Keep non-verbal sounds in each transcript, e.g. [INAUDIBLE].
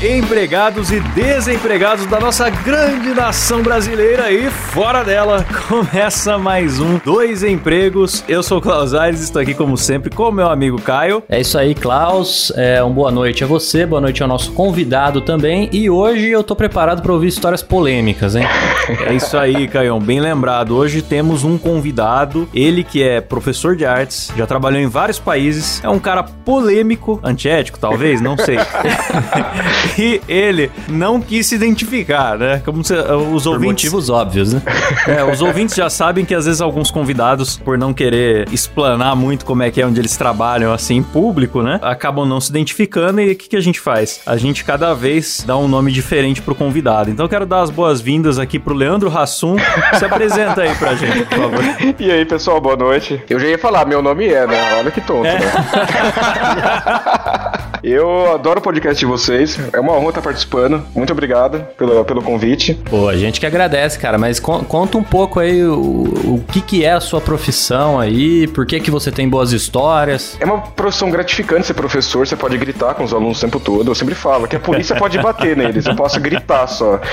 Empregados e desempregados da nossa grande nação brasileira e fora dela. [LAUGHS] Começa mais um Dois Empregos. Eu sou o Klaus Aires, estou aqui como sempre com o meu amigo Caio. É isso aí, Klaus. É, um boa noite a você, boa noite ao nosso convidado também. E hoje eu tô preparado para ouvir histórias polêmicas, hein? [LAUGHS] É isso aí, Caio. Bem lembrado. Hoje temos um convidado, ele que é professor de artes, já trabalhou em vários países, é um cara polêmico, antiético talvez, não sei. [LAUGHS] e ele não quis se identificar, né? Como se, uh, os Por ouvintes. motivos óbvios, né? [LAUGHS] É, os ouvintes já sabem que às vezes alguns convidados, por não querer explanar muito como é que é onde eles trabalham assim em público, né? Acabam não se identificando e o que, que a gente faz? A gente cada vez dá um nome diferente pro convidado. Então eu quero dar as boas-vindas aqui pro Leandro Hassum. Se apresenta aí pra gente, por favor. E aí, pessoal, boa noite. Eu já ia falar, meu nome é, né? Olha que tonto, né? [LAUGHS] Eu adoro o podcast de vocês. É uma honra estar participando. Muito obrigado pelo, pelo convite. Pô, a gente que agradece, cara. Mas con- conta um pouco aí o, o que que é a sua profissão aí, por que que você tem boas histórias. É uma profissão gratificante ser professor. Você pode gritar com os alunos o tempo todo. Eu sempre falo que a polícia pode bater neles. Eu posso gritar só. [LAUGHS]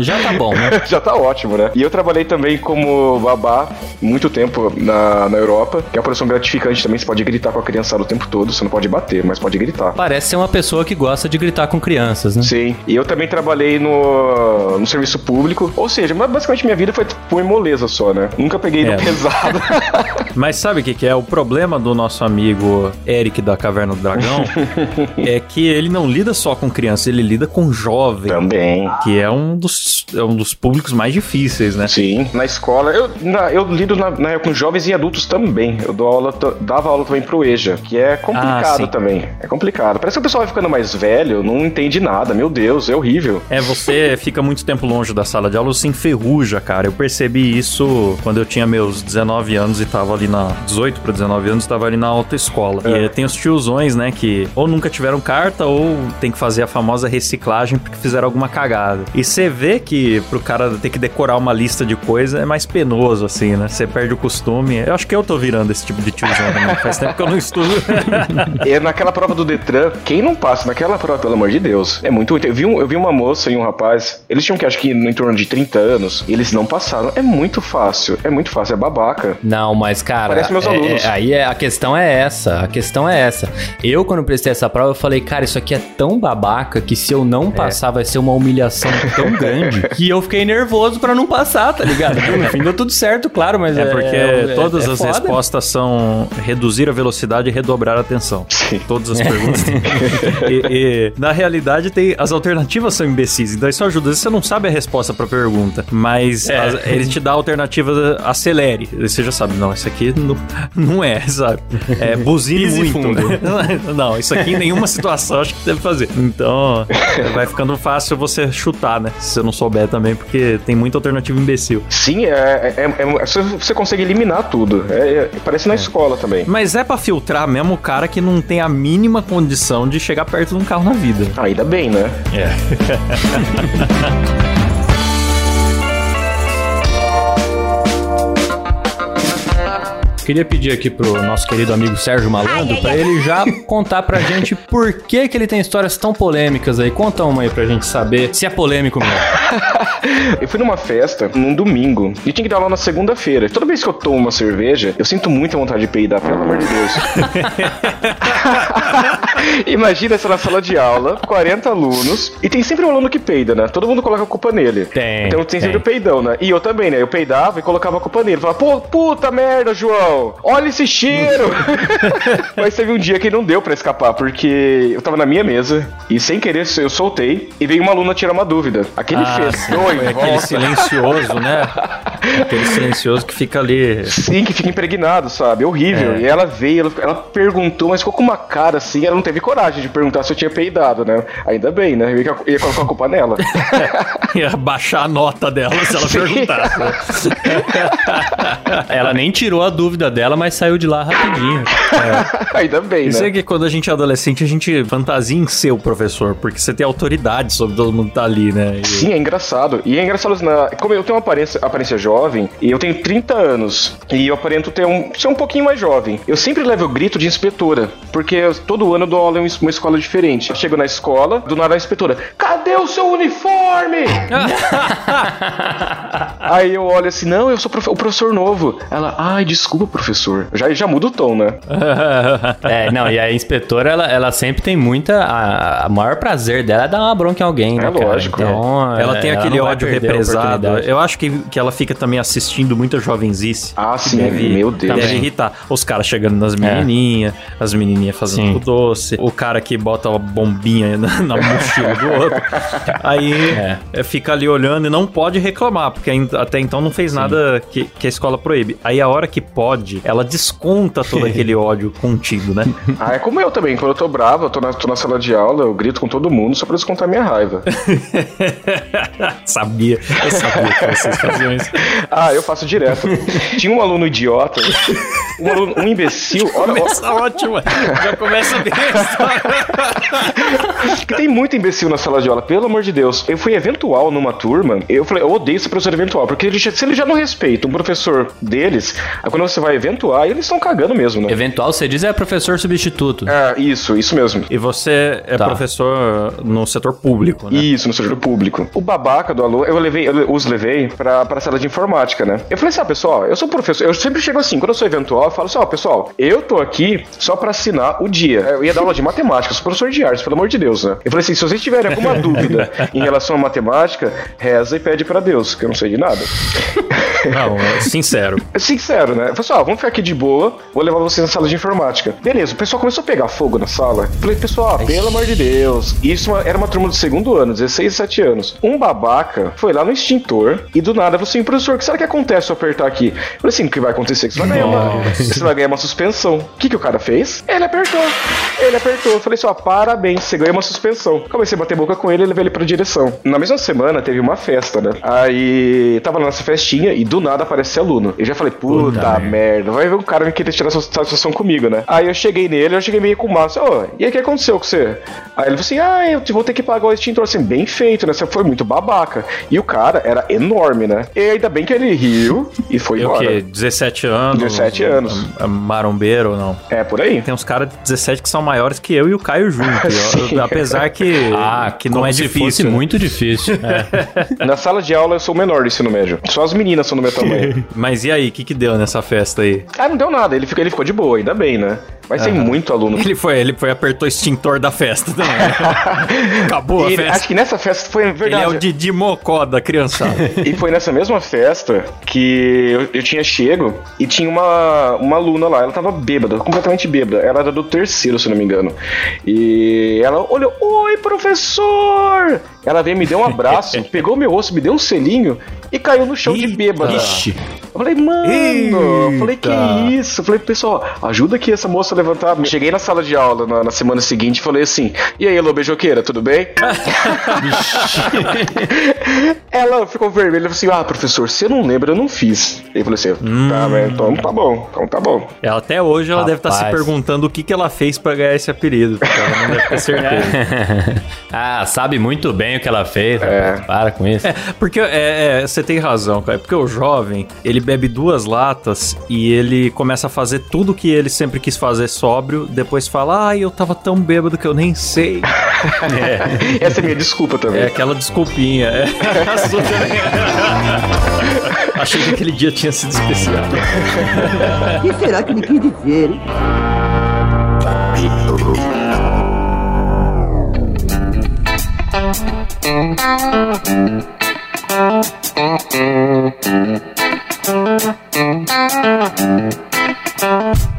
Já tá bom, né? Já tá ótimo, né? E eu trabalhei também como babá muito tempo na, na Europa, que é uma profissão gratificante também. Você pode gritar com a criançada o tempo todo. Você não pode bater, mas pode gritar. Parece ser uma pessoa que gosta de gritar com crianças, né? Sim, e eu também trabalhei no, no serviço público, ou seja, basicamente minha vida foi, foi moleza só, né? Nunca peguei É. no [LAUGHS] pesado. [LAUGHS] Mas sabe o que, que é? O problema do nosso amigo Eric da Caverna do Dragão [LAUGHS] é que ele não lida só com criança, ele lida com jovem. também. Que é um dos, é um dos públicos mais difíceis, né? Sim, na escola, eu, na- eu lido na, na- com jovens e adultos também. Eu dou aula, dava aula também pro EJA, que é Ah, complicado sim. também. É complicado. Parece que o pessoal vai ficando mais velho, não entende nada. Meu Deus, é horrível. É, você fica muito tempo longe da sala de aula, você enferruja, cara. Eu percebi isso quando eu tinha meus 19 anos e tava ali na 18 para 19 anos, tava ali na autoescola. E eh, tem os tiozões, né, que ou nunca tiveram carta ou tem que fazer a famosa reciclagem porque fizeram alguma cagada. E você vê que pro cara ter que decorar uma lista de coisa é mais penoso assim, né? Você perde o costume. Eu acho que eu tô virando esse tipo de tiozão também. Faz tempo que eu não estudo. [LAUGHS] [LAUGHS] E naquela prova do Detran, quem não passa naquela prova, pelo amor de Deus? É muito ruim. Eu vi, um- eu vi uma moça e um rapaz, eles tinham que acho que no em torno de 30 anos, e eles não passaram. É muito fácil, é muito fácil, é babaca. Não, mas cara, Parece meus é- alunos. é- aí é, a questão é essa, a questão é essa. Eu quando prestei essa prova, eu falei, cara, isso aqui é tão babaca que se eu não passar vai ser uma humilhação tão [LAUGHS] grande que eu fiquei nervoso pra não passar, tá ligado? No fim deu tudo certo, claro, mas É é porque é- todas é as foda. respostas são reduzir a velocidade e redobrar a atenção. Todas as [LAUGHS] perguntas. e, e, na realidade, tem, as alternativas são imbecis. Então isso ajuda. Às vezes Você não sabe a resposta pra pergunta, mas É. as- ele te dá a alternativa acelere. Você já sabe, não, isso aqui não, não é, sabe? É buzine muito. fundo. [LAUGHS] Não, isso aqui em nenhuma situação acho que deve fazer. Então, vai ficando fácil você chutar, né? Se você não souber também, porque tem muita alternativa imbecil. Sim, é, é- é- é- você- consegue eliminar tudo. É, é- parece na escola também. Mas é pra filtrar mesmo o cara que não tem a mínima condição de chegar perto de um carro na vida. Ainda bem, né? [LAUGHS] Queria pedir aqui pro nosso querido amigo Sérgio Malandro pra ele já [LAUGHS] contar pra gente por que que ele tem histórias tão polêmicas aí. Conta uma aí pra gente saber se é polêmico mesmo. [LAUGHS] Eu fui numa festa num domingo e tinha que dar aula na segunda-feira. Toda vez que eu tomo uma cerveja, eu sinto muita vontade de peidar, pelo amor de Deus. [LAUGHS] Imagina essa na sala de aula, 40 alunos, e tem sempre um aluno que peida, né? Todo mundo coloca a culpa nele. Tem, Então tem sempre o peidão, né? E eu também, né? Eu peidava e colocava a culpa nele. Falava, pô, puta merda, João! Olha esse cheiro! [LAUGHS] Mas teve um dia que não deu pra escapar, porque eu tava na minha mesa e sem querer eu soltei e veio uma aluna tirar uma dúvida. Aquele Ah, sim, dois, foi aquele volta. silencioso, né? Aquele silencioso que fica ali. Sim, que fica impregnado, sabe? É horrível. É. E ela veio, ela, ela perguntou, mas ficou com uma cara assim, ela não teve coragem de perguntar se eu tinha peidado, né? Ainda bem, né? Eu ia, ia colocar a culpa nela. [LAUGHS] Ia baixar a nota dela se ela Sim. perguntasse. [LAUGHS] Ela nem tirou a dúvida vida dela, mas saiu de lá rapidinho. [LAUGHS] Ainda bem, Isso né? é que quando a gente é adolescente, a gente fantasia em ser o professor, porque você tem autoridade sobre todo mundo que tá ali, né? E- Sim, é engraçado. E é engraçado, na... como eu tenho uma aparência, aparência jovem, e eu tenho 30 anos, e eu aparento ter um, ser um pouquinho mais jovem, eu sempre levo o grito de inspetora, porque eu- todo ano eu dou aula em uma escola diferente. Eu chego na escola, do nada a inspetora, cadê o seu uniforme? [LAUGHS] Aí eu olho assim, não, eu sou profe- o professor novo. Ela, ai, desculpa, professor. Já, já muda o tom, né? [LAUGHS] É, não, e a inspetora, ela, ela sempre tem muita. A, a maior prazer dela é dar uma bronca em alguém, né? É cara? lógico. Então, Ela é, tem aquele não vai ódio represado. Eu acho que, que ela fica também assistindo muita jovenzice. Ah, sim, Deve, meu Deus. deve Também. irritar. Os caras chegando nas menininhas, as menininhas fazendo Sim. o doce, o cara que bota a bombinha na, na mochila do outro. Aí É. é, fica ali olhando e não pode reclamar, porque ainda- até então não fez nada que, que a escola proíbe. Aí a hora que pode, ela desconta todo [LAUGHS] aquele ódio contido, né? Ah, é como eu também. Quando eu tô bravo, eu tô na, tô na sala de aula, eu grito com todo mundo só pra descontar minha raiva. [LAUGHS] sabia, eu sabia que vocês faziam isso. [LAUGHS] Ah, eu faço direto. Tinha um aluno idiota, um, aluno, um imbecil. Olha, Começa ótima, já começa bem a história. que tem muito imbecil na sala de aula, pelo amor de Deus. Eu fui eventual numa turma, eu falei, eu odeio esse professor eventual, porque ele já- se ele já não respeita um professor deles, aí quando você vai eventuar, eles estão cagando mesmo, né? Eventual, você diz, é professor substituto. É, isso, isso mesmo. E você é Tá. professor no setor público, né? Isso, no setor público. O babaca do aluno, eu levei, eu os levei pra, pra sala de informática, né? Eu falei assim, ah, pessoal, eu sou professor, eu sempre chego assim, quando eu sou eventual, eu falo assim, ó, pessoal, eu tô aqui só pra assinar o dia. Eu ia dar aula de matemática, eu sou professor de artes, pelo amor de Deus, né? Eu falei assim, se vocês tiverem alguma [LAUGHS] dúvida em relação à matemática, reza e pede pra Deus, que eu não sei de nada. Não, é sincero. [LAUGHS] Sincero, né? Eu falei assim, ó, vamos ficar aqui de boa, vou levar vocês na sala de informática. Beleza, o pessoal começou a pegar fogo na sala. Falei, pessoal, pelo amor de Deus. Isso era uma turma do segundo ano, 16, 17 anos. Um babaca foi lá no extintor e do nada falou assim, professor, o que será que acontece se eu apertar aqui? Eu falei assim, o que vai acontecer? Você vai ganhar uma, você vai ganhar uma suspensão. O que, que o cara fez? Ele apertou. Ele apertou. Eu falei assim, ó, parabéns, você ganhou uma suspensão. Comecei a bater boca com ele e levei ele pra direção. Na mesma semana teve uma festa, né? Aí tava lá nessa festinha e do nada aparece aluno. Eu já falei, puta, merda, vai ver um cara me querer tirar essa satisfação comigo, né? Aí eu cheguei nele, eu cheguei meio com massa, ô, e aí o que aconteceu com você? Aí ele falou assim, ah, eu vou ter que pagar o extintor, assim, bem feito, né? Você foi muito babaca. E o cara era enorme, né? E ainda bem que ele riu e foi Eu o embora. quê? 17 anos? 17 anos. É Marombeiro ou não? É, por aí. Tem uns caras de 17 que são maiores que eu e o Caio junto. [LAUGHS] Eu- apesar que, Ah, que não é difícil. fosse né? muito difícil. [LAUGHS] É. Na sala de aula eu sou o menor do ensino médio. Só as meninas são do meu tamanho. [LAUGHS] Mas e aí, o que, que deu nessa festa ah, não deu nada, ele ficou, ele ficou de boa, ainda bem, né? Mas tem muito aluno. Ele foi, ele foi apertou o extintor da festa também. né? [LAUGHS] Acabou a Ele- festa. acho que nessa festa foi Ele verdade. é o Didi Mocó da criançada. E foi nessa mesma festa que eu, eu tinha chego e tinha uma, uma aluna lá. Ela tava bêbada, completamente bêbada. Ela era do terceiro, se não me engano. E ela olhou: Oi, professor! Ela veio, me deu um abraço, [LAUGHS] pegou meu rosto, me deu um selinho e caiu no chão de Eita. bêbada. Ixi. Eu falei, mano, eu falei, que Eita. isso? Eu falei, pessoal, ajuda aqui essa moça a levantar. Cheguei na sala de aula na, na semana seguinte e falei assim: E aí, Elô Beijoqueira, tudo bem? [LAUGHS] Ela ficou vermelha e falou assim: Ah, professor, você não lembra, eu não fiz. E eu falei assim: Tá, mas então tá bom, então tá bom. Ela, até hoje ela deve estar se Rapaz. perguntando o que, que ela fez pra ganhar esse apelido. porque Ela não deve ter certeza. [LAUGHS] ah, sabe muito bem o que ela fez. rapaz. Para com isso. Porque é, é, você tem razão, cara. Porque o jovem, ele bebe duas latas e ele começa a fazer tudo que ele sempre quis fazer sóbrio, depois fala, ai, eu tava tão bêbado que eu nem sei. [LAUGHS] Essa é minha desculpa também. É aquela desculpinha. É. [LAUGHS] Achei que aquele dia tinha sido especial. O que será que me quis dizer, hein? [LAUGHS] Thank you.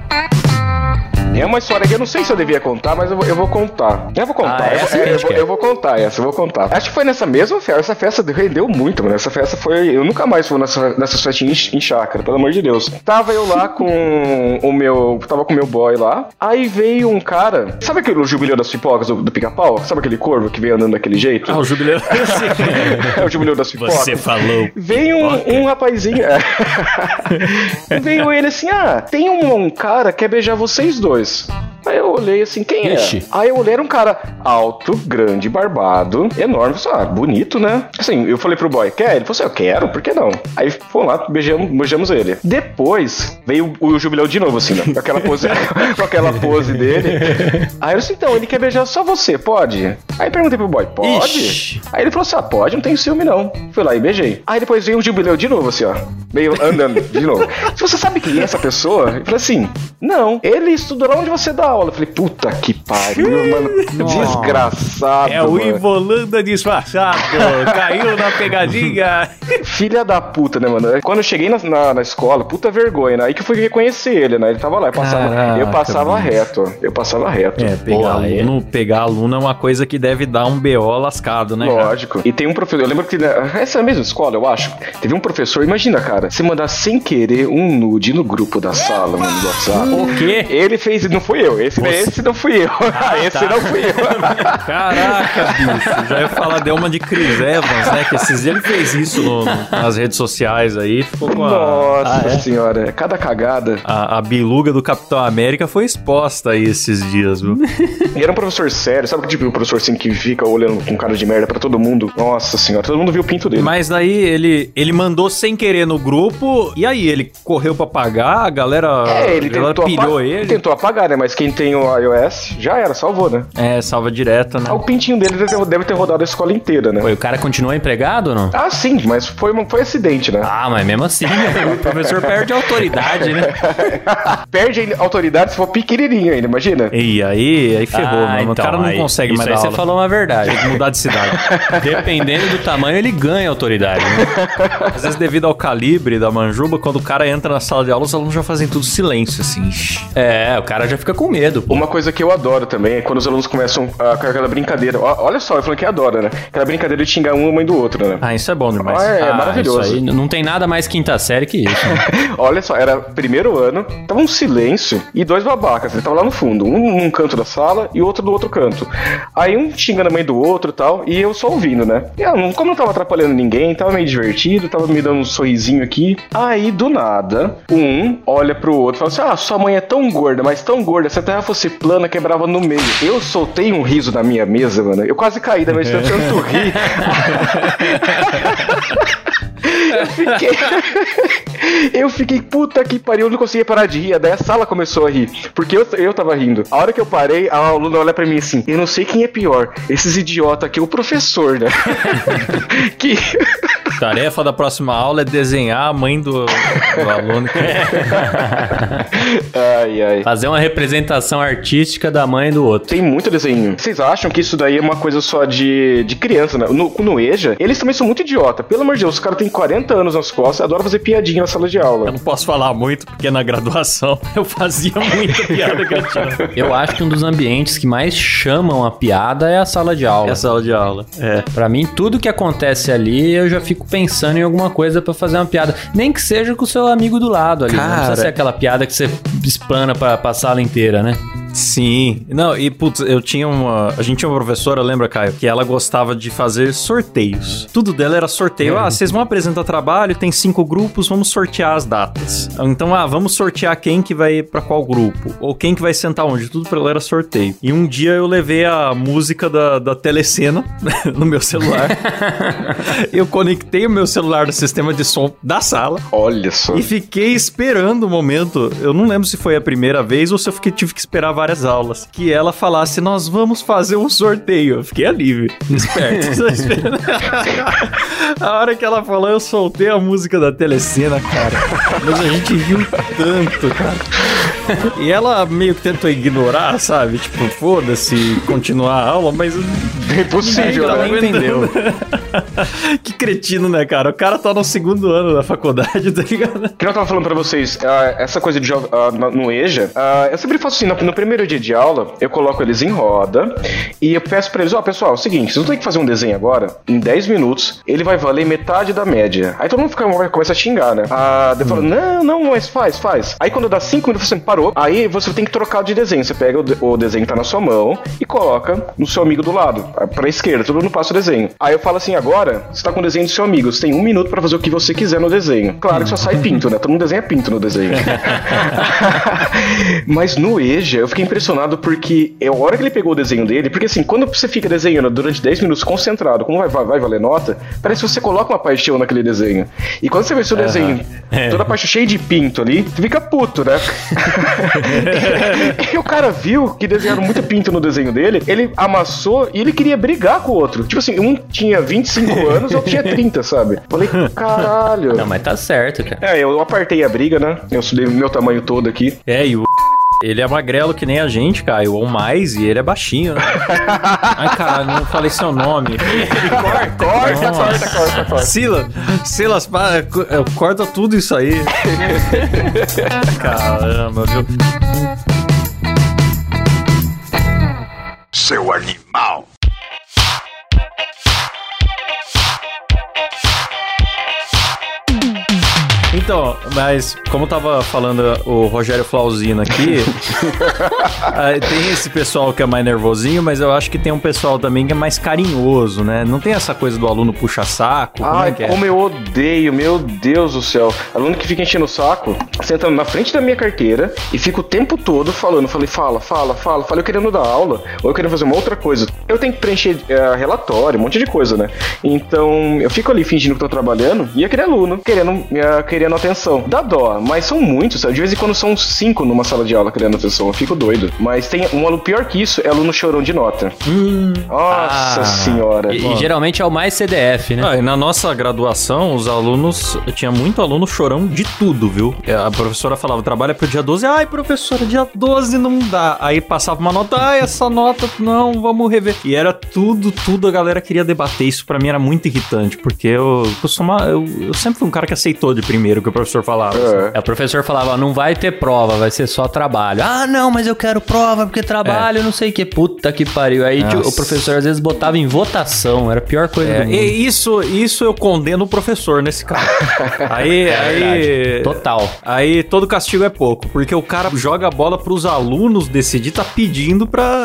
É uma história que eu não sei se eu devia contar, mas eu vou, eu vou contar. Eu vou contar. Ah, eu, essa eu, vou, eu vou contar, essa eu vou contar. Acho que foi nessa mesma festa. Essa festa rendeu muito, mano. Essa festa foi. Eu nunca mais fui nessa, nessas festinhas em, em chácara, pelo amor de Deus. Tava eu lá com o meu. Tava com o meu boy lá. Aí veio um cara. Sabe aquele jubileu das pipocas do, do pica-pau? Sabe aquele corvo que veio andando daquele jeito? Ah, o jubileu. [LAUGHS] [LAUGHS] É o jubileu das pipocas. Você falou. Veio um, um rapazinho. é. [LAUGHS] Veio ele assim: ah, tem um, um cara que quer beijar vocês dois mais. Aí eu olhei assim, quem é? Ixi. Aí eu olhei, era um cara alto, grande, barbado, enorme. Eu falei, ah, bonito, né? Assim, eu falei pro boy, quer? Ele falou assim, eu quero, por que não? Aí fomos lá, beijamos, beijamos ele. Depois, veio o, o jubileu de novo, assim, né? Com aquela pose, [LAUGHS] com aquela pose dele. Aí eu disse, então, ele quer beijar só você, pode? Aí perguntei pro boy, pode? Ixi. Aí ele falou assim: ah, pode, não tem ciúme não. Fui lá e beijei. Aí depois veio o jubileu de novo, assim, ó. Veio andando de novo. Se [LAUGHS] você sabe quem é essa pessoa? Eu falei assim: não, ele estudou lá onde você dá aula. Eu falei, puta que pariu, mano. Desgraçado. É o. Ivolanda disfarçado. Caiu na pegadinha. [LAUGHS] Filha da puta, né, mano? Quando eu cheguei na, na, na escola, puta vergonha, né? Aí que eu fui reconhecer ele, né? Ele tava lá, eu passava, Caraca, eu passava reto. Eu passava reto. É, pegar aí- aluno, pegar aluno é uma coisa que deve dar um BO lascado, né, cara? Lógico. E tem um professor, eu lembro que né, essa é a mesma escola, eu acho. Teve um professor, imagina, cara, você mandar sem querer um nude no grupo da sala, mano, do WhatsApp. O quê? Ele fez, não fui eu. Esse, esse não fui eu. [LAUGHS] esse não fui eu. [LAUGHS] Caraca, bicho. Já ia falar, deu uma de Chris Evans, né? Que esses dias ele fez isso no- nas redes sociais aí. Ficou com a, Nossa Ah, é? senhora, cada cagada. a, a biluga do Capitão América foi exposta aí esses dias, viu? E era um professor sério, sabe que tipo um professor assim que fica olhando com cara de merda pra todo mundo? Nossa senhora, todo mundo viu o pinto dele. Mas daí ele, ele mandou sem querer no grupo, e aí ele correu pra pagar, a galera, É, ele a galera tentou, pilhou apa- ele. tentou apagar, né? Mas quem tem o iOS já era, salvou, né? É, salva direta, né? Ah, o pintinho dele deve ter, rodado a escola inteira, né? Foi, o cara continua empregado ou não? Ah, sim, mas foi, uma- foi acidente, né? Ah, mas mesmo assim, né? o professor perde autoridade, né? [LAUGHS] Perde a autoridade se for pequenininho ainda, imagina? E aí, aí ferrou, Ah, mano. então, o cara não aí- consegue isso mais aí você falou uma verdade. Tem que mudar de cidade. [LAUGHS] Dependendo do tamanho, ele ganha autoridade, né? Às vezes, devido ao calibre da manjuba, quando o cara entra na sala de aula, os alunos já fazem tudo silêncio, assim. Ixi. É, o cara já fica com medo, pô. Uma coisa que eu adoro também é quando os alunos começam a, com aquela brincadeira. Olha só, eu falando que adora, né? Aquela brincadeira de xingar um a mãe do outro, né? Ah, isso é bom demais. Ah, é, Ah, maravilhoso. Aí não tem nada mais quinta série que isso. né? [LAUGHS] Olha só, era primeiro ano, tava um silêncio e dois babacas. Ele tava lá no fundo, um num canto da sala e outro do outro canto. Aí um xingando a mãe do outro e tal, e eu só ouvindo, né? E eu, não- como não tava atrapalhando ninguém, tava meio divertido, tava me dando um sorrisinho aqui. Aí, do nada, um olha pro outro e fala assim: Ah, sua mãe é tão gorda, mas tão gorda, a terra fosse plana, quebrava no meio. Eu soltei um riso na minha mesa, mano. Eu quase caí da mesa de tanto rir. [LAUGHS] Eu fiquei. [LAUGHS] eu fiquei, puta que pariu, eu não conseguia parar de rir. Daí a sala começou a rir. Porque eu, eu tava rindo. A hora que eu parei, a aluna olha pra mim assim: Eu não sei quem é pior. Esses idiota aqui, o professor, né? [LAUGHS] que. Tarefa da próxima aula é desenhar a mãe do, do aluno. [LAUGHS] Ai, ai. Fazer uma representação artística da mãe do outro. Tem muito desenho. Vocês acham que isso daí é uma coisa só de, de criança, né? No, no EJA, eles também são muito idiota. Pelo amor de Deus, os caras têm 40 anos nas costas adoram fazer piadinha na sala de Eu aula. não posso falar muito, porque na graduação [LAUGHS] eu fazia muita piada que eu tinha. Eu acho que um dos ambientes que mais chamam a piada é a sala de aula. É a sala de aula. É. Pra mim, tudo que acontece ali, eu já fico pensando em alguma coisa pra fazer uma piada. Nem que seja com o seu amigo do lado ali. Não Cara. precisa ser aquela piada que você explana pra, pra sala inteira, né? Sim. Não, e putz, eu tinha uma. A gente tinha uma professora, lembra, Caio? Que ela gostava de fazer sorteios. Tudo dela era sorteio. Ah, vocês vão apresentar trabalho, tem cinco grupos, vamos sortear as datas. Então, ah, vamos sortear quem que vai pra qual grupo. Ou quem que vai sentar onde. Tudo pra ela era sorteio. E um dia eu levei a música da, da telecena [LAUGHS] no meu celular. [LAUGHS] eu conectei o meu celular no sistema de som da sala. Olha só. E fiquei esperando o momento. Eu não lembro se foi a primeira vez ou se eu fiquei- tive que esperar várias aulas. Que ela falasse, nós vamos fazer um sorteio. Eu fiquei ali, esperto. [LAUGHS] A hora que ela falou, eu soltei a música da telecena, cara. Mas a gente riu tanto, cara. E ela meio que tentou ignorar, sabe? Tipo, foda-se, continuar a aula, mas. É impossível, Ela né? não entendeu. [LAUGHS] que cretino, né, cara? O cara tá no segundo ano da faculdade, tá ligado? Que eu tava falando pra vocês, ah, essa coisa de na- no EJA, ah, eu sempre faço assim, no, no primeiro dia de aula, eu coloco eles em roda e eu peço pra eles, ó, pessoal, é o seguinte, vocês vão ter que fazer um desenho agora, em 10 minutos, ele vai valer metade da média. Aí todo mundo fica, começa a xingar, né? Ah, eu falo, não, não, mas faz, faz. Aí quando dá 5 minutos, você parou, aí você tem que trocar de desenho. Você pega o, de- o desenho que tá na sua mão e coloca no seu amigo do lado, pra esquerda, todo mundo passa o desenho. Aí eu falo assim, agora, você tá com o desenho do seu amigo, você tem um minuto pra fazer o que você quiser no desenho. Claro que só sai pinto, né? Todo mundo desenha pinto no desenho. [LAUGHS] Mas no EJA, eu fiquei impressionado porque é a hora que ele pegou o desenho dele, porque assim, quando você fica desenhando durante 10 minutos concentrado, como vai, vai, vai valer nota, parece que você coloca uma paixão naquele desenho. E quando você vê seu desenho, toda a parte cheia de pinto ali, você fica puto, né? [LAUGHS] [LAUGHS] e o cara viu que desenharam muito pinto no desenho dele, ele amassou e ele queria brigar com o outro. Tipo assim, um tinha 25 [LAUGHS] anos, outro tinha 30, sabe? Falei, caralho. Não, mas tá certo, cara. É, eu apartei a briga, né? Eu sudei o meu tamanho todo aqui. É, e o. Ele é magrelo que nem a gente, Caio, ou mais, e ele é baixinho, né? [LAUGHS] Ai, caralho, não falei seu nome. Corta, corta, corta, corta, corta. Sila, Silas, corta tudo isso aí. [LAUGHS] Caramba, viu? Seu animal. Então, mas como tava falando o Rogério Flauzino aqui, ah, [LAUGHS] tem esse pessoal que é mais nervosinho, mas eu acho que tem um pessoal também que é mais carinhoso, né? Não tem essa coisa do aluno puxa-saco, como Ai, é que é? como eu odeio, meu Deus do céu. Aluno que fica enchendo o saco, sentando na frente da minha carteira e fica o tempo todo falando. Falei, fala, fala, fala, fala, eu querendo dar aula, ou eu querendo fazer uma outra coisa. Eu tenho que preencher eh, relatório, um monte de coisa, né? Então, eu fico ali fingindo que tô trabalhando e aquele aluno querendo, eh, querendo atenção. Dá dó, mas são muitos? De vez em quando são cinco numa sala de aula querendo atenção. Eu fico doido. Mas tem um aluno pior que isso, é aluno chorão de nota. Nossa Ah, senhora. E, e geralmente é o mais CDF, né? Ah, e na nossa graduação, os alunos. Tinha muito aluno chorão de tudo, viu? É, A professora falava, trabalha pro dia 12. Ai, professora, dia 12 não dá. Aí passava uma nota, ai, essa nota, não, vamos rever. E era tudo, tudo, a galera queria debater. Isso pra mim era muito irritante, porque eu costumava. Eu, eu sempre fui um cara que aceitou de primeiro que o professor falava. assim. É. É, O professor falava, não vai ter prova, vai ser só trabalho. Ah, não, mas eu quero prova, porque trabalho, não sei o que. Puta que pariu. Aí tio, Nossa. o professor às vezes botava em votação, era a pior coisa É, do mundo. e isso, isso eu condeno o professor nesse caso. [LAUGHS] aí, aí. Total. Aí todo castigo é pouco, porque o cara joga a bola pros alunos decidir, tá pedindo pra,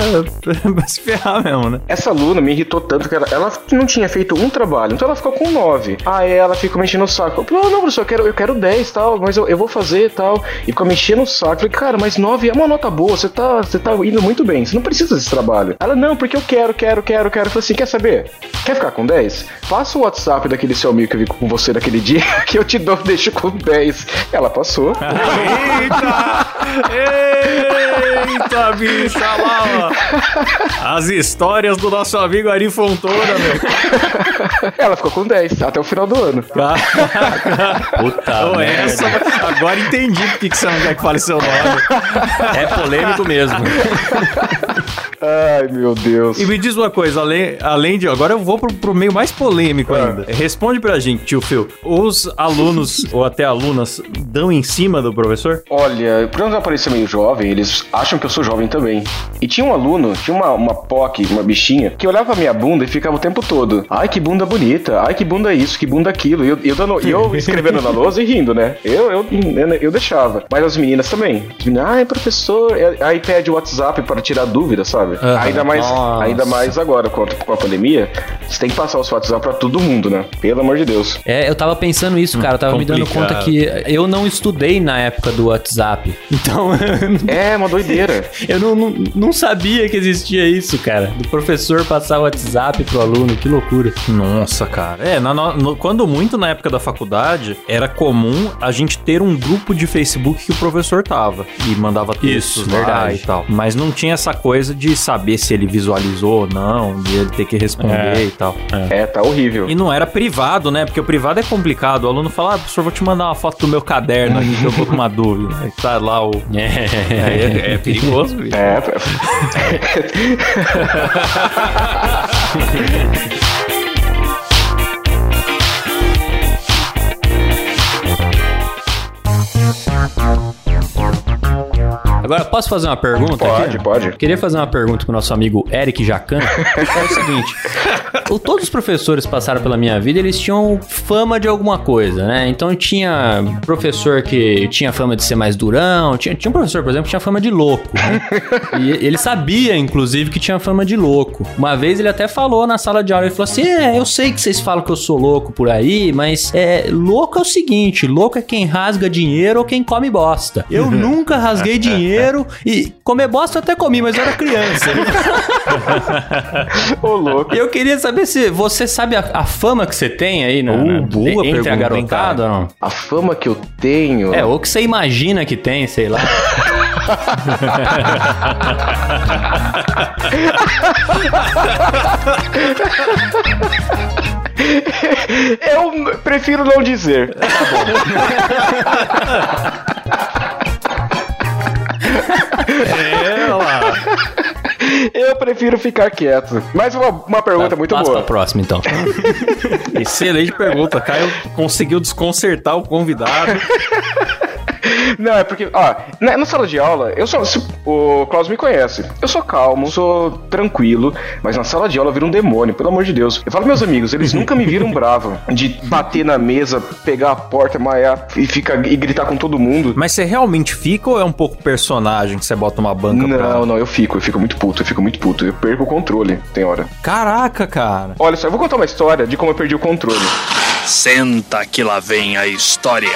pra se ferrar mesmo, né? Essa aluna me irritou tanto que ela, ela não tinha feito um trabalho, então ela ficou com nove. Aí ela ficou me enchendo o saco. Eu falei, "Ah, não, professor, eu quero, eu quero 10 tal, mas eu, eu vou fazer tal. E ficou me enchendo o saco. Falei, cara, mas nove é uma nota boa, você tá, você tá indo muito bem, você não precisa desse trabalho. Ela, não, porque eu quero, quero, quero, quero. Eu falei assim, quer saber? Quer ficar com 10? Passa o WhatsApp daquele seu amigo que eu vi com você naquele dia, [LAUGHS] que eu te dou, deixo com 10. Ela passou. [LAUGHS] Eita! Eita, bicha, lá, ó. As histórias do nosso amigo Ari Fontoura, meu. Ela ficou com 10 até o final do ano. [LAUGHS] Puta Ô, merda. essa, agora entendi por que que você não quer que fale seu nome. É polêmico mesmo. [LAUGHS] Ai, meu Deus. E me diz uma coisa, além, além de. Agora eu vou pro, pro meio mais polêmico Ah. ainda. Responde pra gente, tio Phil. Os alunos [LAUGHS] ou até alunas dão em cima do professor? Olha, por eu parecer meio jovem, eles acham que eu sou jovem também. E tinha um aluno, tinha uma, uma POC, uma bichinha, que olhava pra minha bunda e ficava o tempo todo. Ai, que bunda bonita. Ai, que bunda isso, que bunda aquilo. E eu, eu, dando- eu [LAUGHS] escrevendo na lousa e rindo, né? Eu, eu, eu, eu deixava. Mas as meninas também. Ai, professor. Aí pede o WhatsApp para tirar dúvida, sabe? Aham. Ainda mais Nossa. ainda mais agora, com a, pandemia. Você tem que passar o seu WhatsApp pra todo mundo, né? Pelo amor de Deus. É, eu tava pensando isso, cara. Eu tava me dando complicado. conta que eu não estudei na época do WhatsApp. Então, [LAUGHS] É uma doideira. eu não, não, não sabia que existia isso, cara. Do professor passar o WhatsApp pro aluno. Que loucura. Nossa, cara. É, na- no- quando muito na época da faculdade, era comum a gente ter um grupo de Facebook que o professor tava e mandava textos Isso, lá verdade. e tal. Mas não tinha essa coisa de saber se ele visualizou ou não, de ele ter que responder É. e tal. É, tá horrível. E não era privado, né? Porque o privado é complicado. O aluno fala, ah, professor, vou te mandar uma foto do meu caderno aqui que eu tô com uma [LAUGHS] dúvida. Aí tá lá o. É, é, é perigoso, bicho. É, [LAUGHS] Agora, posso fazer uma pergunta pode, aqui? pode. Queria fazer uma pergunta pro nosso amigo Eric Jacan. é o seguinte: todos os professores que passaram pela minha vida, eles tinham fama de alguma coisa, né? Então tinha professor que tinha fama de ser mais durão, tinha, tinha um professor, por exemplo, que tinha fama de louco. né? E ele sabia, inclusive, que tinha fama de louco. Uma vez ele até falou na sala de aula, ele falou assim: É, eu sei que vocês falam que eu sou louco por aí, mas é, louco é o seguinte: louco é quem rasga dinheiro ou quem come bosta. Eu nunca rasguei dinheiro e comer bosta eu até comi, mas eu era criança. [LAUGHS] ô louco. E eu queria saber se você sabe a, a fama que você tem aí na, Uh, na- boa entre pergunta, a garotada ou não? A fama que eu tenho. É, ou que você imagina que tem, sei lá. [LAUGHS] Eu prefiro não dizer. [LAUGHS] É, lá. Eu prefiro ficar quieto. Mas uma, uma pergunta muito Passa boa. pra próxima, então. Excelente pergunta. Caio conseguiu desconcertar o convidado. [LAUGHS] Não, é porque, ó, na, na sala de aula, eu sou. se- O Klaus me conhece. Eu sou calmo, sou tranquilo, mas na sala de aula eu viro um demônio, pelo amor de Deus. Eu falo, meus amigos, eles nunca me viram bravo de bater na mesa, pegar a porta, maiar e, ficar, e gritar com todo mundo. Mas você realmente fica ou é um pouco personagem que você bota uma banca pra... Não, não, eu fico, eu fico muito puto, eu fico muito puto. Eu perco o controle, tem hora. Caraca, cara. Olha só, eu vou contar uma história de como eu perdi o controle. Senta que lá vem a história.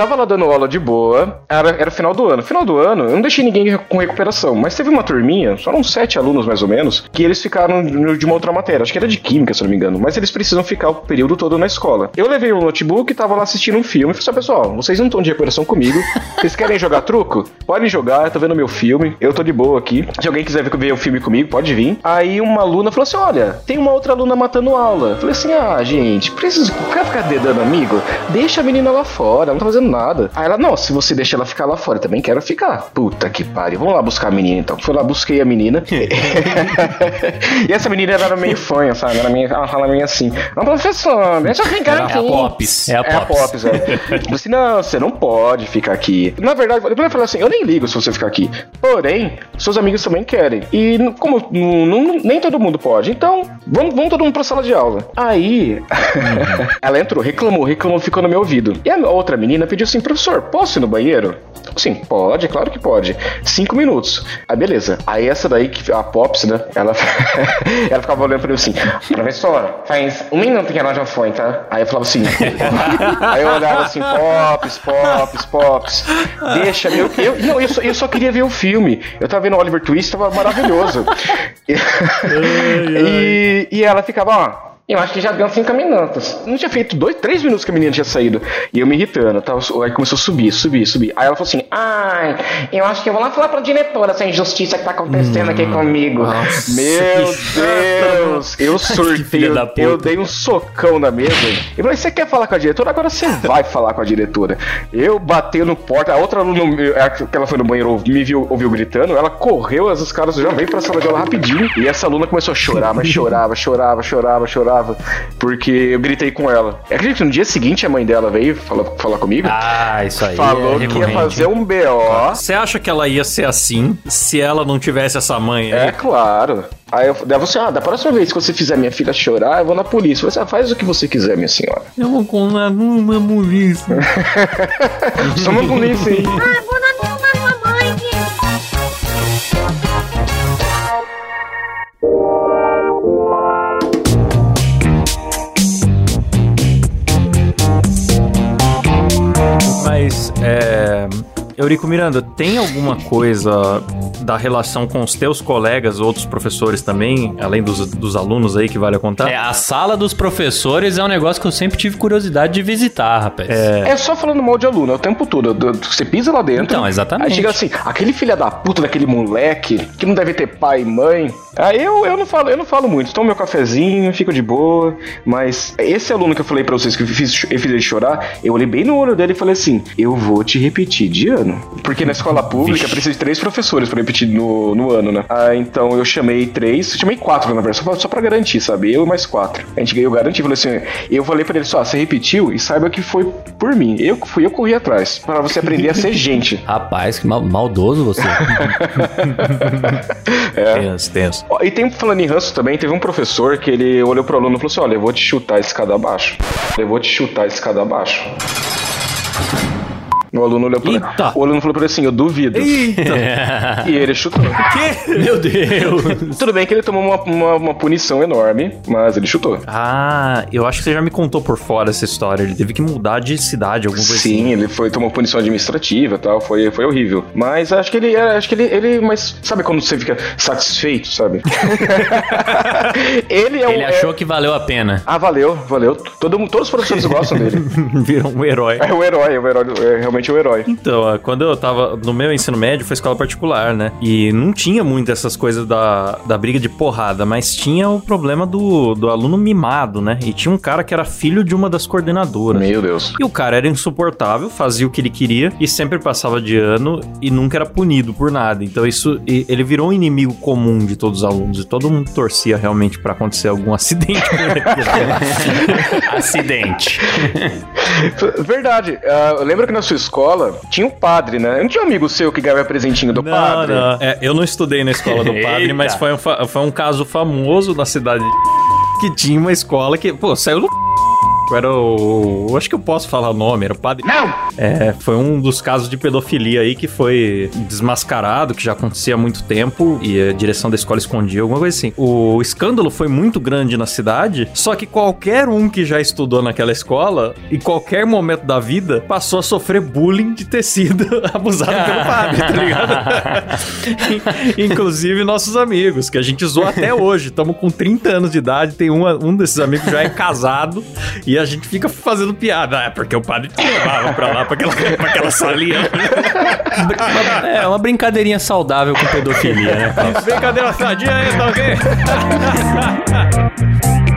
Tava lá dando aula de boa, era, era final do ano. Final do ano, eu não deixei ninguém com recuperação, mas teve uma turminha, só uns sete alunos mais ou menos, que eles ficaram de uma outra matéria, acho que era de química, se não me engano, mas eles precisam ficar o período todo na escola. Eu levei o notebook e tava lá assistindo um filme, falei assim, pessoal, vocês não estão de recuperação comigo, vocês querem jogar truco? Podem jogar, eu tô vendo meu filme, eu tô de boa aqui. Se alguém quiser ver, o filme comigo, pode vir. Aí uma aluna falou assim, olha, tem uma outra aluna matando aula. Falei assim, ah, gente, preciso, ficar dedando amigo? Deixa a menina lá fora, não tá fazendo nada. Aí ela, não, se você deixa ela ficar lá fora, eu também quero ficar. Puta que pariu, vamos lá buscar a menina então. Fui lá, busquei a menina. [LAUGHS] [LAUGHS] e essa menina era meio fanha, sabe? Era meio, ela fala meio assim, não, professor, deixa eu ficar É a aqui. Pops. É a É a Pops. É. Eu falei assim, não, você não pode ficar aqui. Na verdade, depois eu falei assim, eu nem ligo se você ficar aqui. Porém, seus amigos também querem. E como nem todo mundo pode, então vamos, vamos todo mundo pra sala de aula. Aí, [LAUGHS] ela entrou, reclamou, reclamou, ficou no meu ouvido. E a outra menina pediu assim, professor, posso ir no banheiro? Sim, pode, claro que pode. Cinco minutos. Aí, beleza. Aí essa daí, que a Pops, né? Ela, [LAUGHS] ela ficava olhando pra mim assim, professor, faz um minuto que ela já foi, tá? Aí eu falava assim. [LAUGHS] aí eu olhava assim, Pops, Pops, Pops. Deixa, eu, eu, não, eu, só, eu só queria ver o filme. Eu tava vendo Oliver Twist, tava maravilhoso. [LAUGHS] e, e ela ficava, ó. Eu acho que já deu cinco minutos. Não tinha feito dois, três minutos que a menina tinha saído. E eu me irritando. Tava, aí começou a subir, subir, subir. Aí ela falou assim: Ai, eu acho que eu vou lá falar pra diretora essa injustiça que tá acontecendo aqui comigo. Meu [LAUGHS] Deus! Eu surtei, filha eu, eu dei um socão na mesa. E falei: Você quer falar com a diretora? Agora você vai falar com a diretora. Eu batei no porta, a outra aluna, que ela foi no banheiro, me viu, ouviu gritando. Ela correu, as escadas já veio pra sala de aula rapidinho. E essa aluna começou a chorar, mas chorava, chorava, chorava, chorava. Porque eu gritei com ela. Acredito que no dia seguinte a mãe dela veio falar, falar comigo. Ah, isso aí. falou é que ia fazer um BO. Você acha que ela ia ser assim se ela não tivesse essa mãe aí? É claro. Aí eu daí você, ah, da próxima vez que você fizer minha filha chorar, eu vou na polícia. Você ah, faz o que você quiser, minha senhora. Eu vou contar numa polícia. Só uma polícia aí. É, Eurico Miranda, tem alguma coisa da relação com os teus colegas, outros professores também, além dos, dos alunos aí que vale a contar? É, a sala dos professores é um negócio que eu sempre tive curiosidade de visitar, rapaz. É só falando mal de aluno é o tempo todo. Do- do- Você pisa lá dentro. Então, exatamente. Aí chega assim, aquele filho da puta daquele moleque que não deve ter pai e mãe. Aí eu, eu não falo, eu não falo muito. Tomo meu cafezinho, fico de boa. Mas esse aluno que eu falei pra vocês que eu fiz, eu fiz ele chorar, eu olhei bem no olho dele e falei assim: eu vou te repetir de ano. Porque na escola pública precisa de três professores pra repetir no, no ano, né? Ah, então eu chamei três, chamei quatro na verdade, só pra, só pra garantir, sabe? Eu e mais quatro. A gente ganhou garantia, falei assim: eu falei pra ele só, você repetiu e saiba que foi por mim. Eu fui eu corri atrás. Pra você aprender a ser gente. [LAUGHS] Rapaz, que mal- maldoso você. [LAUGHS] Tenso, tenso. Ó, E tem, falando em ranço também, teve um professor que ele olhou pro aluno e falou assim: Olha, eu vou te chutar a escada abaixo. Eu vou te chutar a escada abaixo. O aluno olhou pra Eita! O aluno falou pra ele assim: Eu duvido. Eita! [LAUGHS] E ele chutou. Meu Deus. Tudo bem que ele tomou uma, uma, uma punição enorme, mas ele chutou. Ah, eu acho que você já me contou por fora essa história. Ele teve que mudar de cidade, alguma coisa assim. Sim, ele foi tomou punição administrativa e tal, foi, foi horrível. Mas acho que ele acho que ele, ele mas sabe quando você fica satisfeito, sabe? [LAUGHS] ele é um Ele é- achou que valeu a pena. Ah, valeu, valeu. Todo, todos os professores gostam dele. [LAUGHS] Virou um herói. É o herói, é o herói, é realmente o herói. Então, ó, quando eu tava no meu ensino médio, foi escola particular, né? E não tinha muito essas coisas da, da briga de porrada, mas tinha o problema do, do aluno mimado, né? E tinha um cara que era filho de uma das coordenadoras. Meu Deus. E o cara era insuportável, fazia o que ele queria e sempre passava de ano e nunca era punido por nada. Então isso e- ele virou um inimigo comum de todos os alunos e todo mundo torcia realmente pra acontecer algum [LAUGHS] acidente com ele. [LAUGHS] Acidente. Verdade. Ah, eu lembro que na sua escola tinha um padre, né? Não tinha um amigo seu que ganhava presentinho do padre? É, eu não estudei na escola do [LAUGHS] padre, mas foi um, foi um caso famoso na cidade de que tinha uma escola que, pô, saiu do [LAUGHS] era o. eu Acho que eu posso falar o nome, era o padre. Não! É, foi um dos casos de pedofilia aí que foi desmascarado, que já acontecia há muito tempo e a direção da escola escondia, alguma coisa assim. O escândalo foi muito grande na cidade, só que qualquer um que já estudou naquela escola, em qualquer momento da vida, passou a sofrer bullying de ter sido [LAUGHS] abusado pelo padre, tá ligado? [LAUGHS] Inclusive nossos amigos, que a gente zoa até hoje. Estamos com 30 anos de idade, tem um, um desses amigos que já é casado e a gente fica fazendo piada. Ah, é porque o padre te levava pra lá, pra aquela, pra aquela salinha. É, uma brincadeirinha saudável com pedofilia, né? [LAUGHS] Brincadeira sadia aí, tá ok? [LAUGHS]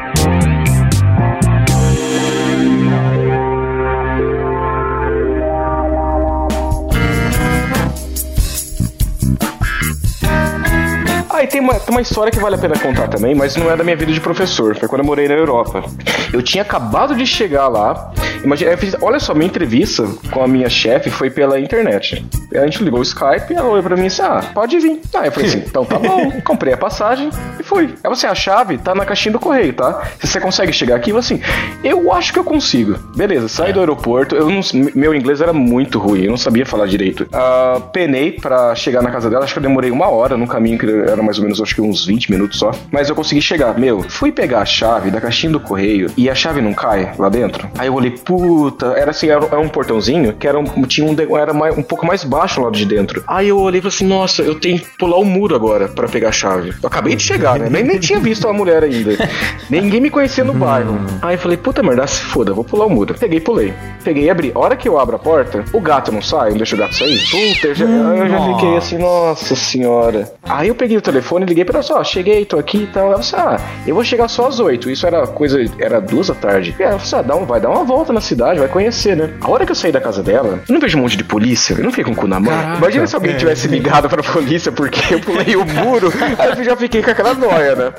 E tem uma, tem uma história que vale a pena contar também, mas não é da minha vida de professor. Foi quando eu morei na Europa. Eu tinha acabado de chegar lá. Imagina, fiz- olha só, minha entrevista com a minha chefe foi pela internet. A gente ligou o Skype ela olhou pra mim e disse: Ah, pode vir. Ah, eu falei assim: [LAUGHS] então tá bom. Comprei a passagem e fui. Aí você, a chave tá na caixinha do correio, tá? Se você consegue chegar aqui, eu assim: eu acho que eu consigo. Beleza, saí do aeroporto. Eu não, meu inglês era muito ruim, eu não sabia falar direito. Ah, penei pra chegar na casa dela, acho que eu demorei uma hora no caminho, que era mais ou menos, acho que uns 20 minutos só. Mas eu consegui chegar. Meu, fui pegar a chave da caixinha do correio e a chave não cai lá dentro. Aí eu olhei, puta, era assim, era, era um portãozinho que era um, tinha um, era mais- um pouco mais baixo lá de dentro. Aí eu olhei e falei assim, nossa, eu tenho que pular o muro agora pra pegar a chave. Eu acabei de chegar, né? Nem, nem tinha visto a mulher ainda. Ninguém me conhecia no bairro. Aí eu falei, puta merda, se foda, vou pular o muro. Peguei e pulei. Peguei e abri. A hora que eu abro a porta, o gato não sai, não deixa o gato sair. Puta, eu já, eu já fiquei assim, nossa senhora. Aí eu peguei o telefone, liguei pra ela só, cheguei, tô aqui e tal. Ela disse, ah, eu vou chegar só às oito. Isso era coisa, era duas da tarde. E ela disse, ah, dá um, vai dar uma volta na cidade, vai conhecer, né? A hora que eu saí da casa dela, eu não vejo um monte de polícia, eu não fiquei com o cu na mão. Imagina se alguém tivesse ligado pra polícia porque eu pulei o muro, aí eu já fiquei com aquela noia, né?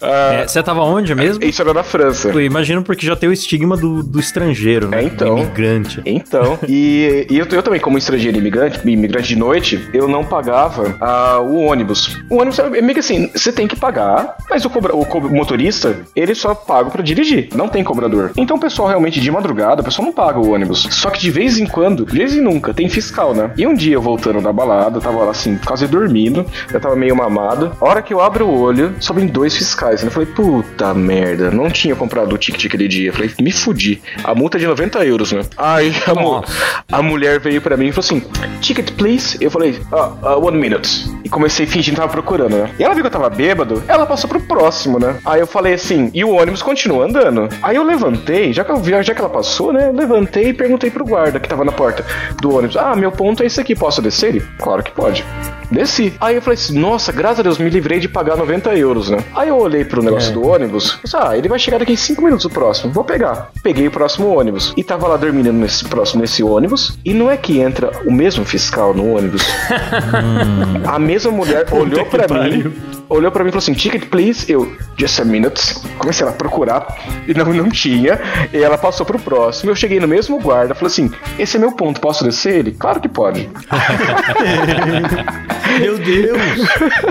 É, você tava onde mesmo? isso era na França. Eu imagino porque já tem o estigma do, do estrangeiro, né? É, então. Do imigrante. Então, e, e eu, eu também, como estrangeiro imigrante, imigrante de noite, eu não pagava ah, o ônibus. O ônibus é meio que assim, você tem que pagar, mas o, cobra- o co- motorista, ele só paga pra dirigir, não tem cobrador. Então o pessoal realmente de madrugada madrugada, o pessoal não paga o ônibus. Só que de vez em quando, de vez em nunca, tem fiscal, né? E um dia eu voltando da balada, tava lá assim, quase dormindo, eu tava meio mamado. A hora que eu abro o olho, sobem dois fiscais. né? Eu falei, puta merda, não tinha comprado o ticket aquele dia. Eu falei, me fudi. A multa é de 90 euros, né? Aí a, mu- a mulher veio pra mim e falou assim: ticket please. Eu falei, ah, ah, one minute. E comecei fingindo que tava procurando, né? E ela viu que eu tava bêbado, ela passou pro próximo, né? Aí eu falei assim, e o ônibus continua andando. Aí eu levantei, já que, eu já que ela passou, né? Eu levantei e perguntei pro guarda que tava na porta do ônibus: Ah, meu ponto é esse aqui, posso descer? Ele, claro que pode. Desci. Aí eu falei assim, nossa, graças a Deus, me livrei de pagar 90 euros, né? Aí eu olhei pro negócio do ônibus, ah, ele vai chegar daqui em 5 minutos o próximo, vou pegar. Peguei o próximo ônibus. E tava lá dormindo nesse próximo, nesse ônibus, e não é que entra o mesmo fiscal no ônibus. [LAUGHS] a mesma mulher olhou pra mim, olhou pra mim e falou assim, ticket please, eu, just a minute. Comecei a procurar, e não, não tinha, e ela passou pro próximo, eu cheguei no mesmo guarda, falei assim, esse é meu ponto, posso descer ele? Claro que pode. [LAUGHS] Meu Deus!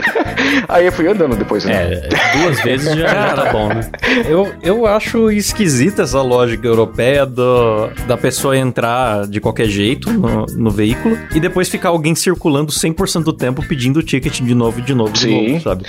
[LAUGHS] Aí eu fui andando depois, né? É, duas vezes já, já tá bom, né? [LAUGHS] Eu, eu acho esquisita essa lógica europeia do, da pessoa entrar de qualquer jeito no, no veículo e depois ficar alguém circulando 100% do tempo pedindo o ticket de novo, de novo, de Sim. novo, sabe?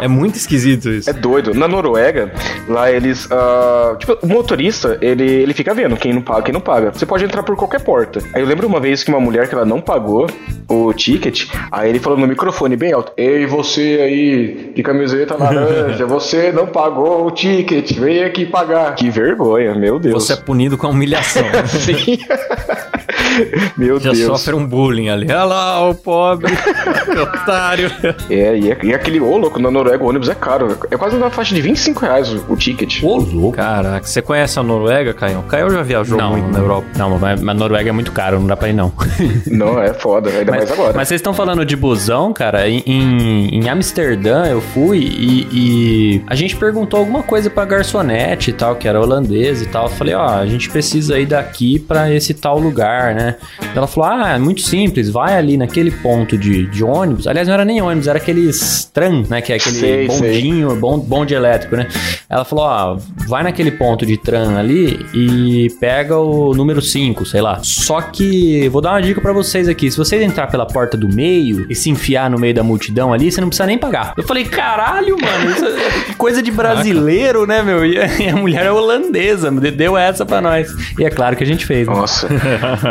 É, é muito esquisito isso. É doido. Na Noruega, lá eles. ah, tipo, o motorista, ele, ele fica vendo quem não paga, quem não paga. Você pode entrar por qualquer porta. Aí eu lembro uma vez que uma mulher que ela não pagou o ticket, aí ele falou no microfone bem alto: Ei, você aí de camiseta laranja, [LAUGHS] você não pagou o ticket, vem aqui pagar. Que vergonha, meu Deus. Você é punido com a humilhação. né? [LAUGHS] Sim. meu Já Deus. sofre um bullying ali. Olha lá, o pobre, [LAUGHS] otário. É, e, é- e aquele, ô louco, na Noruega o ônibus é caro. É quase na faixa de 25 reais o, o ticket. Ô, louco. Caraca, você conhece a Noruega, Caio? Caio já viajou muito na Europa. Não, mas, mas Noruega é muito caro, não dá pra ir não. [LAUGHS] Não, é foda, ainda mais agora. Mas vocês estão falando de busão, cara. Em, em, em Amsterdã eu fui e, e a gente perguntou alguma coisa pra garçonete e tal, que era holandesa e tal. Eu falei, ó, a gente precisa ir daqui pra esse tal lugar, né? Ela falou, ah, é muito simples, vai ali naquele ponto de, de ônibus. Aliás, não era nem ônibus, era aqueles tram, né? Que é aquele Sei, bondinho, bon- bonde elétrico, né? Ela falou, ó, vai naquele ponto de tram ali e pega o número 5, sei lá. Só que vou dar uma dica pra vocês aqui. Se vocês entrar pela porta do meio e se enfiar no meio da multidão ali, você não precisa nem pagar. Eu falei, caralho, mano, isso é [LAUGHS] coisa de brasileiro, né, meu? E a, [LAUGHS] e mulher é holandesa, deu essa pra nós. E é claro que a gente fez. né? Nossa.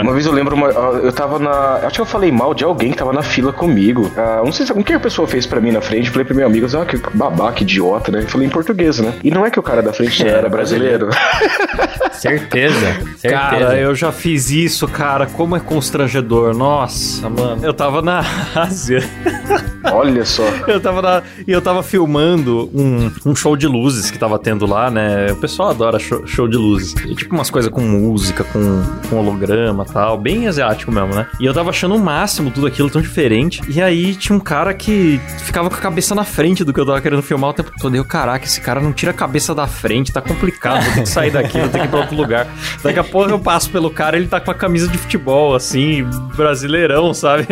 uma vez eu lembro, uma- eu tava na. Acho que eu falei mal de alguém que tava na fila comigo. Ah, não sei se o que a pessoa fez pra mim na frente. Falei pro meu amigo, ah, que babaca, idiota, né? Eu falei em português, né? E não é que o cara da frente [LAUGHS] era brasileiro. Certeza, certeza. Cara, eu já fiz isso, cara. Como é constrangedor. Nossa, mano. Eu tava na [LAUGHS] Ásia. Olha só. Eu tava na, e eu tava filmando um, um show de luzes que tava tendo lá, né? O pessoal adora show, show de luzes. E, tipo umas coisas com música, com, com holograma e tal. Bem asiático mesmo, né? E eu tava achando o máximo tudo aquilo tão diferente. E aí tinha um cara que ficava com a cabeça na frente do que eu tava querendo filmar o tempo todo. E eu, caraca, esse cara não tira a cabeça da frente, tá complicado. Vou ter que sair daqui, vou ter que ir pra outro lugar. Daqui a [LAUGHS] pouco eu passo pelo cara, ele tá com a camisa de futebol, assim, brasileirão, sabe?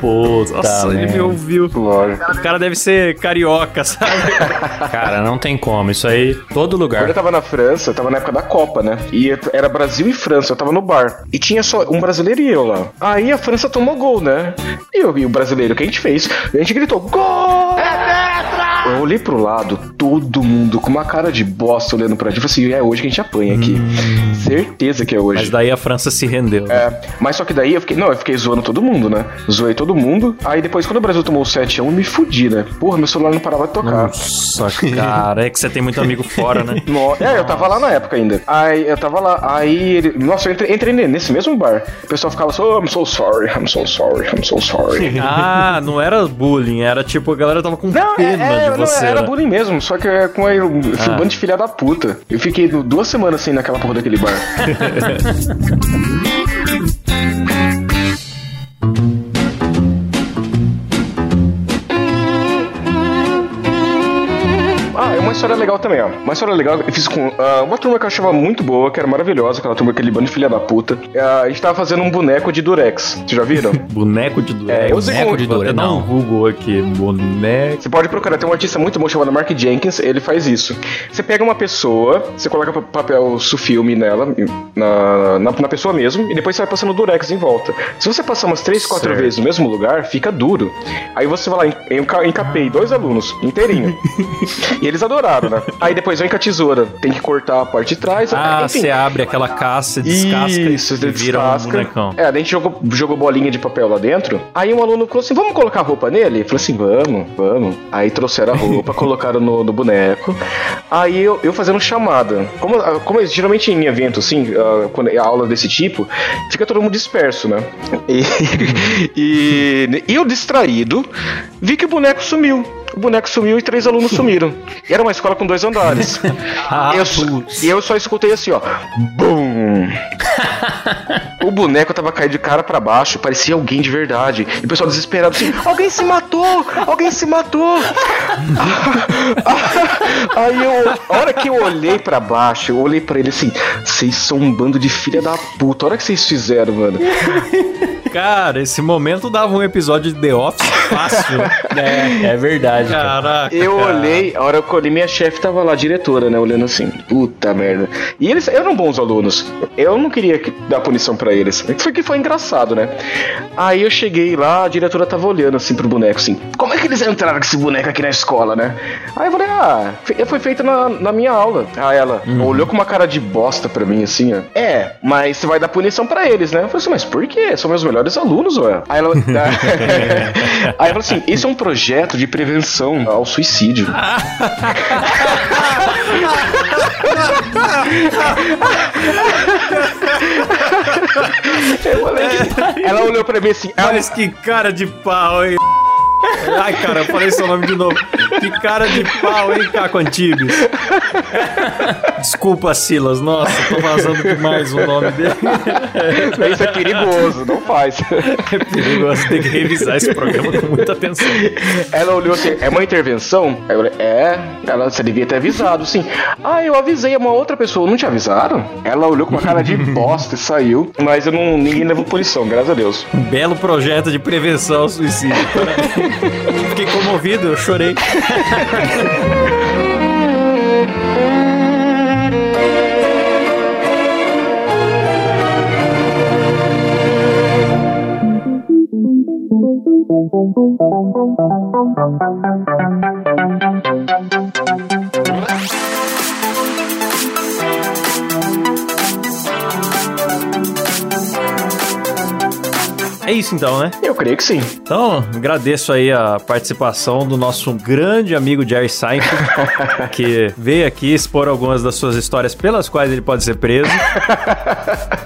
Puta Nossa, ele me ouviu. Lógico. O cara deve ser carioca, sabe? [LAUGHS] Cara, não tem como. Isso aí, todo Quando lugar. eu tava na França, eu tava na época da Copa, né? E era Brasil e França, eu tava no bar. E tinha só um brasileiro e eu lá. Aí a França tomou gol, né? E, eu, e o brasileiro, o que a gente fez? A gente gritou, gol! Eu olhei pro lado, todo mundo com uma cara de bosta olhando pra gente. Falei assim, é hoje que a gente apanha aqui. Certeza que é hoje. Mas daí a França se rendeu. né? É, mas só que daí eu fiquei. Não, eu fiquei zoando todo mundo, né? Zoei todo mundo. Aí depois, quando o Brasil tomou o 7x1, eu me fudi, né? Porra, meu celular não parava de tocar. Nossa, cara, é que você tem muito amigo fora, né? [LAUGHS] No- É, eu tava lá na época ainda. Aí eu tava lá, aí ele. Nossa, eu entrei, entrei nesse mesmo bar. O pessoal ficava assim, oh, I'm so sorry, I'm so sorry, I'm so sorry. [LAUGHS] Ah, não era bullying, era tipo, a galera tava com Não, pena é, é, não, você. era né? bullying mesmo, só que é com a, um Ah. bando de filha da puta. Eu fiquei duas semanas assim naquela porra daquele bar. [LAUGHS] legal também, ó. Uma história legal, eu fiz com ah, uma turma que eu achava muito boa, que era maravilhosa, aquela turma, aquele bando de filha da puta. Ah, a gente tava fazendo um boneco de Durex. Vocês já viram? [LAUGHS] Boneco de Durex. É, eu sei Boneco como- de Durex. dar um Não. Google aqui. Boneco. Você pode procurar, tem um artista muito bom chamado Mark Jenkins, ele faz isso. Você pega uma pessoa, você coloca pa- papel sulfilme nela, na, na, na pessoa mesmo, e depois você vai passando durex em volta. Se você passar umas 3, 4 Certo. vezes no mesmo lugar, fica duro. Aí você vai lá, encapei dois alunos, inteirinho. [LAUGHS] e eles adoraram, né? Aí depois vem com a tesoura, tem que cortar a parte de trás. Ah, enfim. você abre aquela caça, descasca Isso, e você vira um descasca. bonecão. É, a gente jogou, jogou bolinha de papel lá dentro. Aí um aluno falou assim: vamos colocar roupa nele? Eu falei assim: vamos, vamos. Aí trouxeram a roupa, [LAUGHS] colocaram no, no boneco. Aí eu, eu fazendo chamada. Como, como geralmente em evento, assim, ah, quando é aula desse tipo, fica todo mundo disperso, né? E, [LAUGHS] e, e eu distraído, vi que o boneco sumiu. O boneco sumiu e três alunos sumiram. E era uma escola com dois andares. [LAUGHS] Ah, eu, e eu só escutei assim, ó. Bum! [LAUGHS] O boneco tava caído de cara pra baixo, parecia alguém de verdade. E o pessoal desesperado assim: alguém se matou! Alguém se matou! [LAUGHS] Aí eu, a hora que eu olhei pra baixo, eu olhei pra ele assim: vocês são um bando de filha da puta. A hora que vocês fizeram, mano. Cara, esse momento dava um episódio de The Office fácil. [LAUGHS] É, é verdade, cara. Caraca. Eu cara. olhei, a hora que eu olhei, minha chefe tava lá, diretora, né, olhando assim, puta merda. E eles eram bons alunos. Eu não queria que- dar punição pra eles. Foi que foi engraçado, né? Aí eu cheguei lá, a diretora tava olhando assim pro boneco, assim, como é que eles entraram com esse boneco aqui na escola, né? Aí eu falei, ah, foi feito na, na minha aula. Aí ela olhou com uma cara de bosta pra mim, assim, ó. É, mas você vai dar punição pra eles, né? Eu falei assim, mas por quê? São meus melhores alunos, ué. Aí ela. [LAUGHS] Aí ela falou assim: isso é um projeto de prevenção ao suicídio. Eu falei Ela olhou pra mim assim, ela, Mas que cara de pau, hein? Ai, cara, eu falei seu nome de novo. Que cara de pau, hein, Caco Antibes? Desculpa, Silas. Nossa, tô vazando demais o nome dele. isso é perigoso, não faz. É perigoso, tem que revisar esse programa com muita atenção. Ela olhou assim, é uma intervenção? Aí eu falei, é. Ela, você devia ter avisado, sim. Ah, eu avisei a uma outra pessoa, não te avisaram? Ela olhou com uma cara de bosta e saiu, mas eu não, ninguém levou punição, graças a Deus. Um belo projeto de prevenção ao suicídio. Fiquei comovido, eu chorei. [LAUGHS] É isso então, né? Eu creio que sim. Então, agradeço aí a participação do nosso grande amigo Jerry Seinfeld, que veio aqui expor algumas das suas histórias pelas quais ele pode ser preso. [LAUGHS]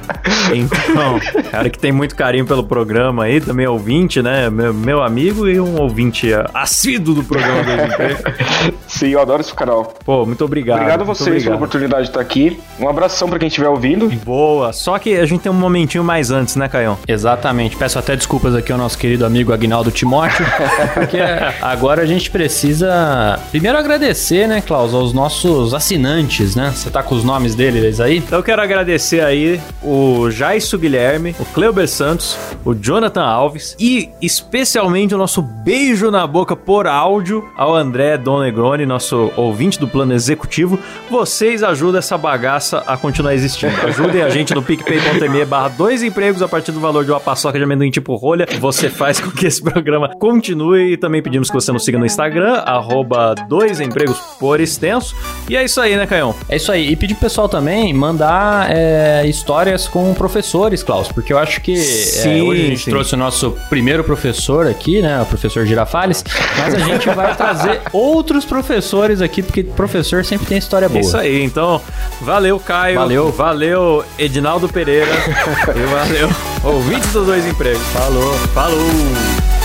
Então, cara que tem muito carinho pelo programa aí, também é ouvinte, né? Meu, meu amigo e um ouvinte assíduo do programa do. Sim, eu adoro esse canal. Pô, muito obrigado. Obrigado a vocês pela obrigado. oportunidade de estar aqui. Um abração pra quem estiver ouvindo. Boa, só que a gente tem um momentinho mais antes, né, Caião? Exatamente. Peço até desculpas aqui ao nosso querido amigo Agnaldo Timóteo, [LAUGHS] porque agora a gente precisa primeiro agradecer, né, Klaus, aos nossos assinantes, né? Você tá com os nomes deles aí? Então eu quero agradecer aí o Jaisso Guilherme, o Cleuber Santos, o Jonathan Alves e especialmente o nosso beijo na boca por áudio ao André Donegroni, nosso ouvinte do plano executivo. Vocês ajudam essa bagaça a continuar existindo. [LAUGHS] Ajudem a gente no picpay.me barra dois empregos a partir do valor de uma paçoca de amendoim tipo rolha. Você faz com que esse programa continue e também pedimos que você nos siga no Instagram, arroba dois empregos por extenso. E é isso aí, né, Caião? É isso aí. E pedir pro pessoal também mandar é, histórias com professores, Klaus, porque eu acho que é, Sim, hoje a gente sim. trouxe o nosso primeiro professor aqui, né? O professor Girafales, mas a gente vai trazer [LAUGHS] outros professores aqui, porque professor sempre tem história boa. Isso aí, então, valeu, Caio. Valeu. Valeu, Edinaldo Pereira. [LAUGHS] e valeu, ouvintes dos dois empregos. Falou. Falou.